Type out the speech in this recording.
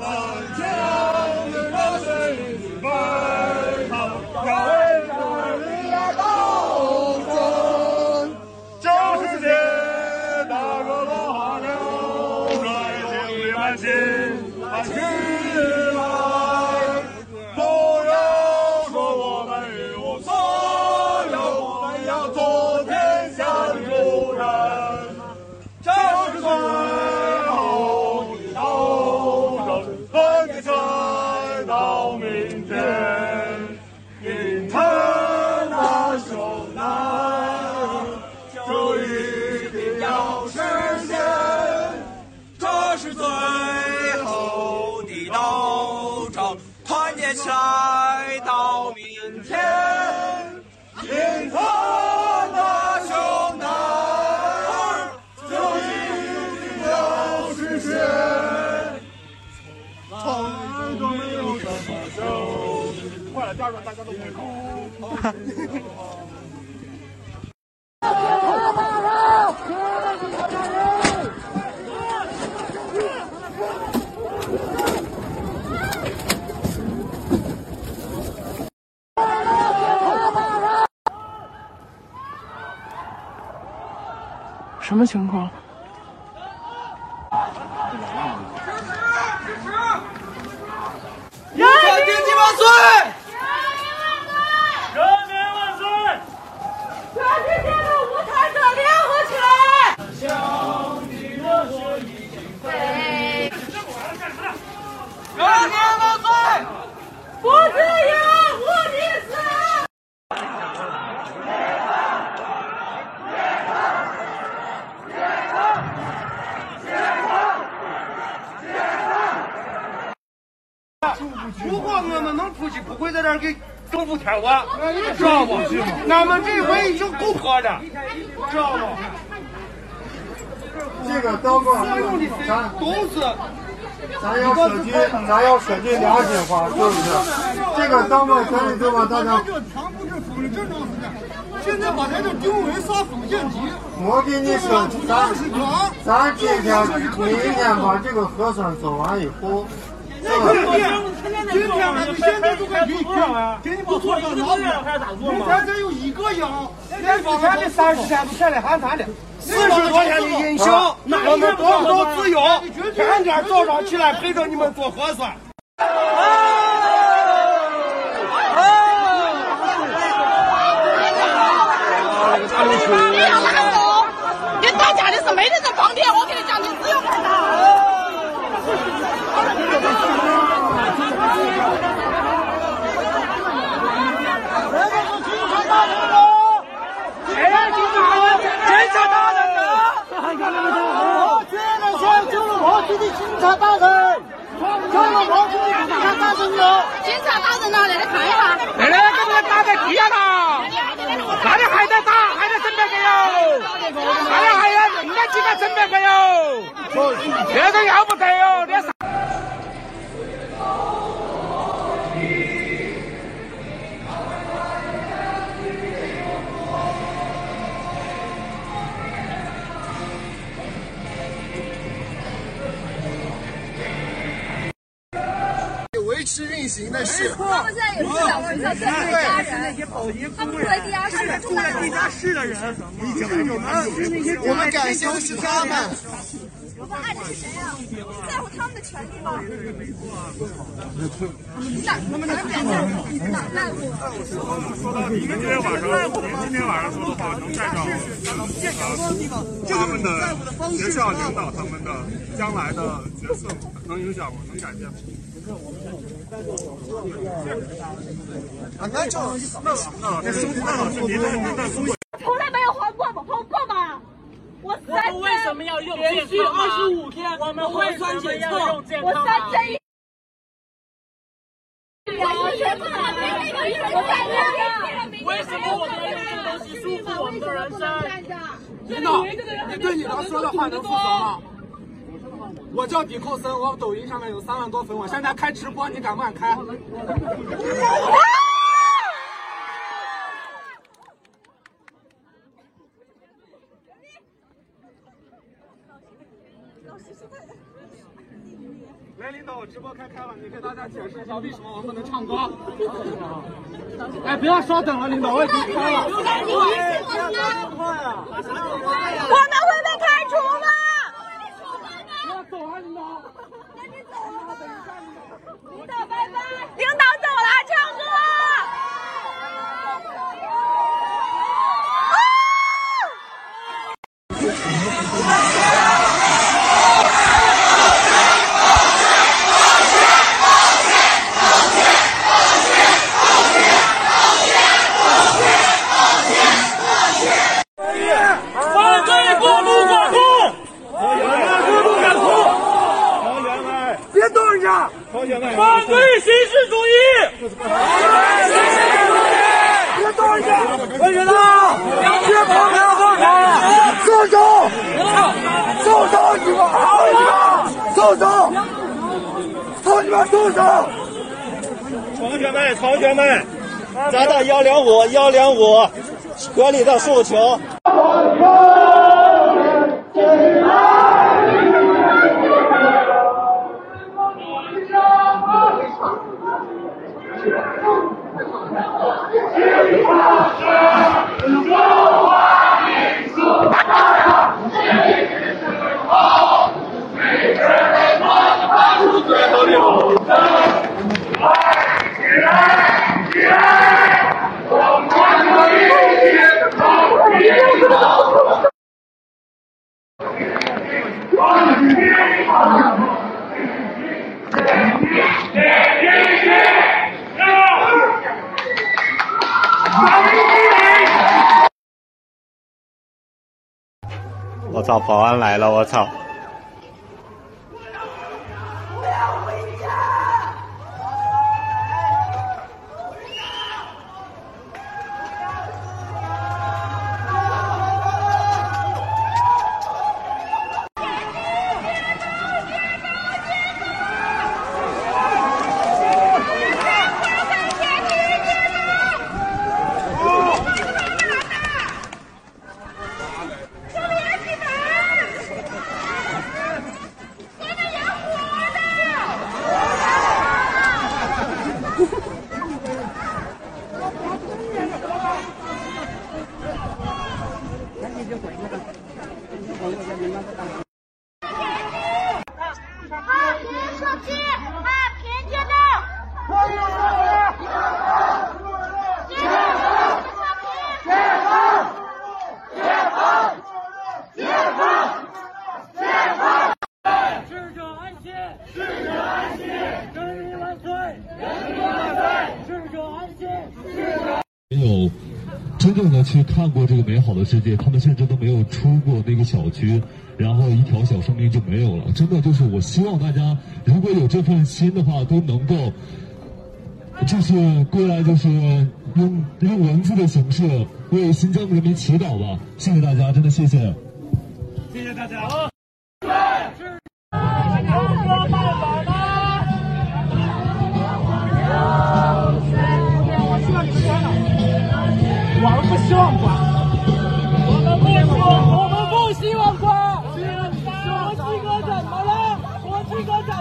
Oh. 什么情况？人民经济万岁！人民万岁！全世界的无产者联合起来！向你热血已经沸。人民万岁！不自由，无历史。如果我们能出去，不会在这儿给政府添乱，知道不？俺们这回已经够破了，知道不？这个灯光所有的费用都是咱要说句，咱要说句良心话，是不是？这个灯光肯定就把大家。这全部是封了这长时间，现在把咱这定位啥风险级？我给你说，咱咱今天明天把这个核酸做完以后，今天今天俺们现在就该给给你不做上哪做？明天咱有一个羊，连之前的三十天都骗来寒咱的，四十多天的阴性，我们得不到自由？天天早上起来陪着你们做核酸。你要拉走，你到家里是没得这方便。我跟你讲，你只有看到。谁呀，警察？大人呢？我接着说，救了跑去的警察大人，了跑去的警察大人呢？警察大人呢？来来看一下。来来，给我打在地下了。那里还在打，还在整别个哟。那里还有另外几个整别个哟。这个要不得哟，这啥？维持运行的是。他们现在也是想问一下，在地家人，他们住在地下室，住在地下室的人，我们感谢的是他们。我们爱的是谁呀？你在乎他们的权利吗？哪他们的权利哪在乎？说到您今天晚上，您今天晚上说的话能代表他们的学校领导他们的将来的角色，能影响吗？能改变吗？啊，那就那那那松那老师，您的您的松从来没有还过吗？还过吗？我三为什么要用连续二十五天？我们核酸检测，我三针。为什么我们要用这东西束缚我们的人生？真的，你对你能说的话能负责吗？我叫迪寇森，我抖音上面有三万多粉，我现在开直播，你敢不敢开？来，领导，我直播开开了，你给大家解释一下为什么我们不能唱歌。哎，不要稍等了，领导，我已经开了。我们会被开除吗？走啊，领导！领导走了，唱歌。反对过度管控，过度管控！同学们，别动一下！同学们，反对形式主义，别动一下！同学们，别跑！别跑！松手！松手！你们好一个！松手！同学们，松手！同学们，同学们，咱的幺零五幺零五合理的诉求。中华民族的发出最后的吼声来起来起来。我操，保安来了！我操！和平社区，和平街道。逝者安息，逝者安息，人民万岁，人民万岁，逝者安息，逝者。没有真正的去看过这个美好的世界，他们甚至都没有出过那个小区，然后一条小生命就没有了。真的就是，我希望大家如果有这份心的话，都能够，就是过来，就是用用文字的形式为新疆人民祈祷吧。谢谢大家，真的谢谢。谢谢大家。Go, go, go.